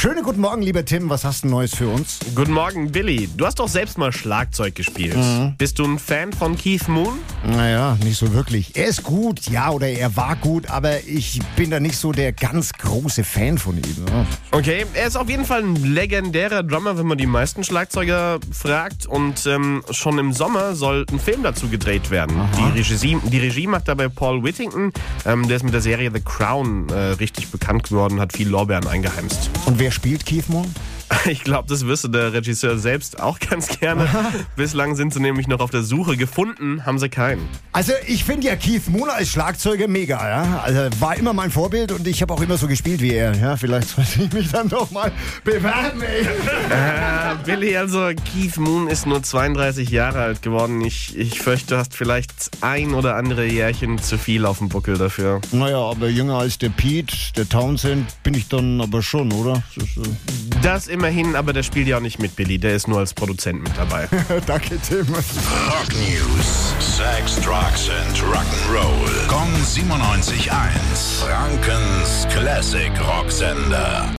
Schönen guten Morgen, lieber Tim. Was hast du Neues für uns? Guten Morgen, Billy. Du hast doch selbst mal Schlagzeug gespielt. Bist du ein Fan von Keith Moon? Naja, nicht so wirklich. Er ist gut, ja, oder er war gut, aber ich bin da nicht so der ganz große Fan von ihm. ne? Okay, er ist auf jeden Fall ein legendärer Drummer, wenn man die meisten Schlagzeuger fragt. Und ähm, schon im Sommer soll ein Film dazu gedreht werden. Die Regie, die Regie macht dabei Paul Whittington. Ähm, der ist mit der Serie The Crown äh, richtig bekannt geworden, hat viel Lorbeeren eingeheimst. Und wer spielt Keith Moon? Ich glaube, das wüsste der Regisseur selbst auch ganz gerne. Bislang sind sie nämlich noch auf der Suche. Gefunden haben sie keinen. Also ich finde ja Keith Moon als Schlagzeuger mega, ja. Also war immer mein Vorbild und ich habe auch immer so gespielt wie er. Ja, vielleicht sollte ich mich dann doch mal bewerben, ey. Äh, Billy, also Keith Moon ist nur 32 Jahre alt geworden. Ich, ich fürchte, du hast vielleicht ein oder andere Jährchen zu viel auf dem Buckel dafür. Naja, aber jünger als der Pete, der Townsend bin ich dann aber schon, oder? Das Das immerhin, aber der spielt ja auch nicht mit, Billy. Der ist nur als Produzent mit dabei. äh, danke, Tim. Rock News. Sex, Drugs and Rock'n'Roll. Kong 97.1. Frankens Classic Rocksender.